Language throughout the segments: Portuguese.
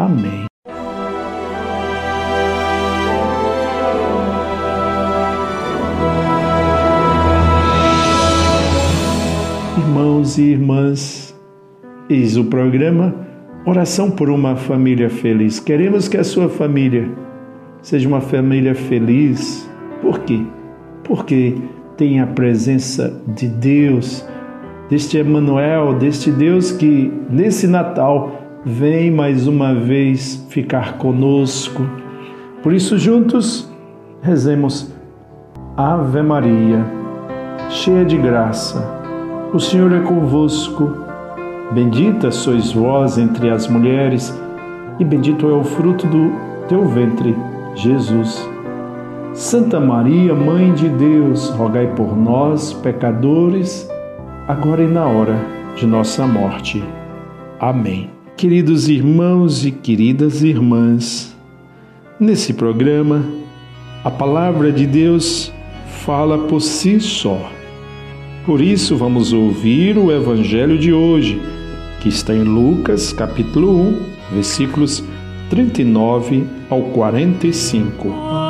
Amém. Irmãos e irmãs, eis o programa Oração por uma Família Feliz. Queremos que a sua família seja uma família feliz. Por quê? Porque tem a presença de Deus, deste Emmanuel, deste Deus que nesse Natal vem mais uma vez ficar conosco. Por isso, juntos, rezemos Ave Maria, cheia de graça, o Senhor é convosco. Bendita sois vós entre as mulheres, e bendito é o fruto do teu ventre, Jesus. Santa Maria, Mãe de Deus, rogai por nós, pecadores, agora e na hora de nossa morte. Amém. Queridos irmãos e queridas irmãs, nesse programa, a palavra de Deus fala por si só. Por isso, vamos ouvir o Evangelho de hoje, que está em Lucas, capítulo 1, versículos 39 ao 45.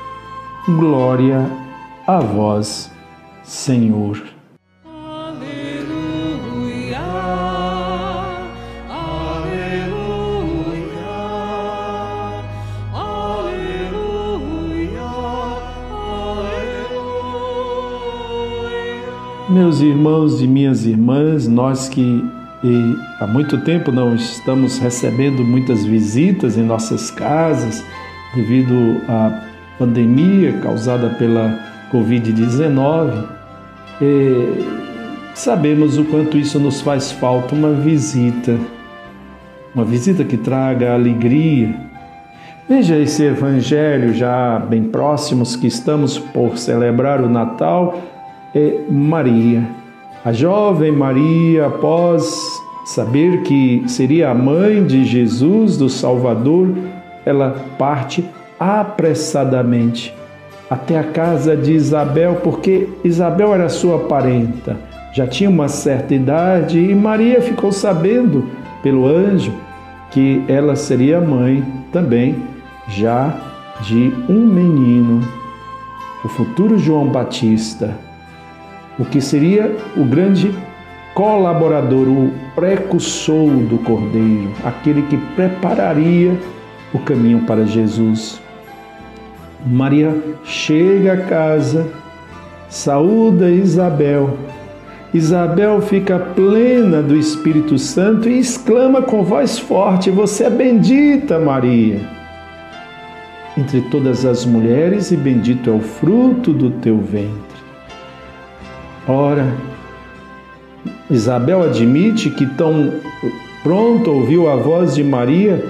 Glória a vós, Senhor. Aleluia, aleluia, aleluia, aleluia. Meus irmãos e minhas irmãs, nós que há muito tempo não estamos recebendo muitas visitas em nossas casas devido a pandemia causada pela Covid-19, é, sabemos o quanto isso nos faz falta uma visita, uma visita que traga alegria. Veja esse evangelho já bem próximos que estamos por celebrar o Natal, é Maria. A jovem Maria, após saber que seria a mãe de Jesus, do Salvador, ela parte apressadamente até a casa de Isabel, porque Isabel era sua parenta, já tinha uma certa idade e Maria ficou sabendo pelo anjo que ela seria mãe também já de um menino, o futuro João Batista, o que seria o grande colaborador, o precursor do Cordeiro, aquele que prepararia o caminho para Jesus. Maria chega a casa, saúda Isabel. Isabel fica plena do Espírito Santo e exclama com voz forte: Você é bendita, Maria, entre todas as mulheres, e bendito é o fruto do teu ventre. Ora, Isabel admite que tão pronto ouviu a voz de Maria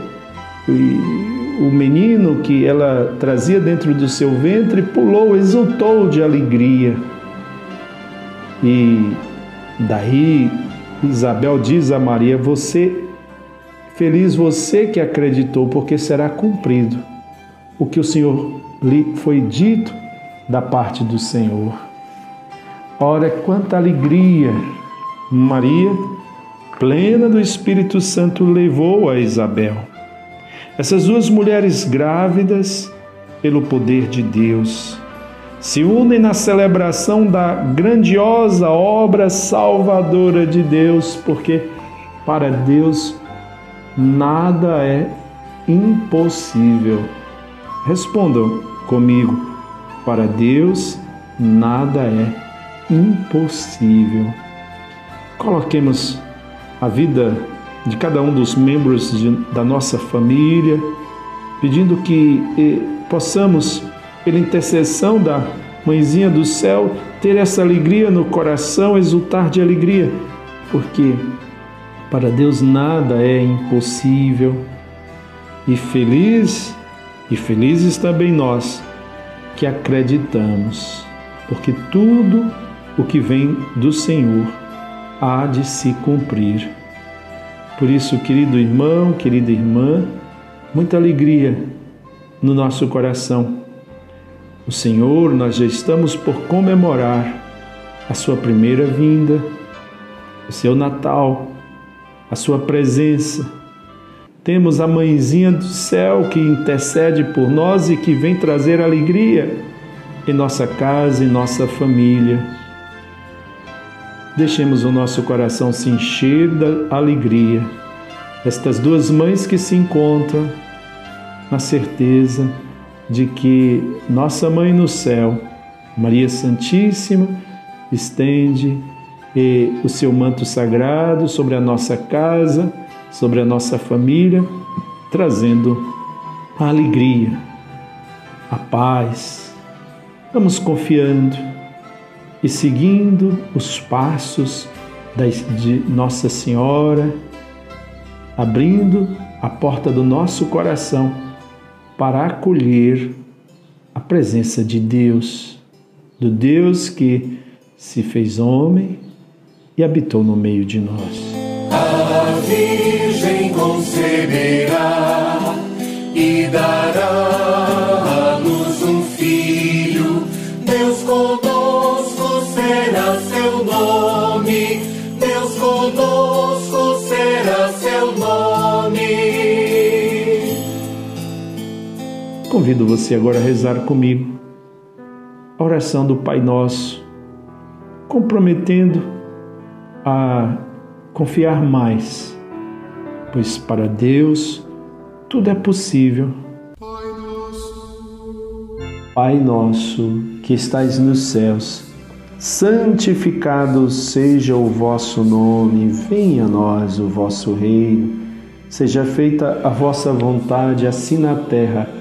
e o menino que ela trazia dentro do seu ventre pulou, exultou de alegria. E daí Isabel diz a Maria: Você, feliz você que acreditou, porque será cumprido o que o Senhor lhe foi dito da parte do Senhor. Ora, quanta alegria! Maria, plena do Espírito Santo, levou a Isabel. Essas duas mulheres grávidas, pelo poder de Deus, se unem na celebração da grandiosa obra salvadora de Deus, porque para Deus nada é impossível. Respondam comigo: para Deus nada é impossível. Coloquemos a vida de cada um dos membros de, da nossa família, pedindo que eh, possamos pela intercessão da Mãezinha do céu, ter essa alegria no coração, exultar de alegria, porque para Deus nada é impossível. E feliz, e felizes também nós que acreditamos, porque tudo o que vem do Senhor há de se cumprir. Por isso, querido irmão, querida irmã, muita alegria no nosso coração o Senhor, nós já estamos por comemorar a sua primeira vinda, o seu Natal, a sua presença. Temos a mãezinha do céu que intercede por nós e que vem trazer alegria em nossa casa, em nossa família. Deixemos o nosso coração se encher da alegria. Estas duas mães que se encontram na certeza de que nossa Mãe no céu, Maria Santíssima, estende o seu manto sagrado sobre a nossa casa, sobre a nossa família, trazendo a alegria, a paz. Vamos confiando e seguindo os passos de Nossa Senhora, abrindo a porta do nosso coração para acolher a presença de Deus, do Deus que se fez homem e habitou no meio de nós. A Virgem conceberá e dará Convido você agora a rezar comigo a oração do Pai Nosso, comprometendo a confiar mais, pois para Deus tudo é possível. Pai nosso que estais nos céus, santificado seja o vosso nome, venha a nós o vosso reino, seja feita a vossa vontade, assim na terra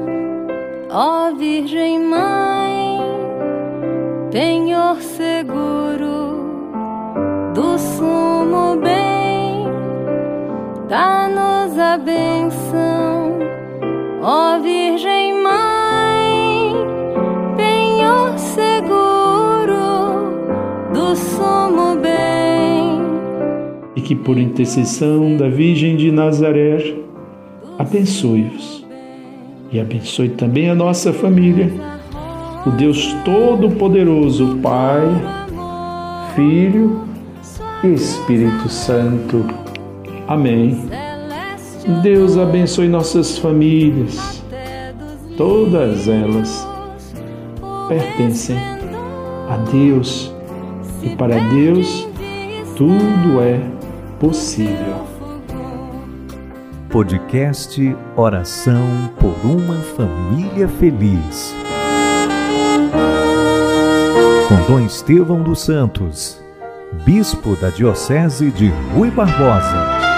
Ó Virgem Mãe, penhor seguro do sumo bem, dá-nos a benção. Ó Virgem Mãe, penhor seguro do sumo bem. E que por intercessão da Virgem de Nazaré, abençoe-vos e abençoe também a nossa família. O Deus Todo-Poderoso, Pai, Filho e Espírito Santo. Amém. Deus abençoe nossas famílias. Todas elas pertencem a Deus e para Deus tudo é possível. Podcast Oração por uma Família Feliz. Com Dom Estevão dos Santos, Bispo da Diocese de Rui Barbosa.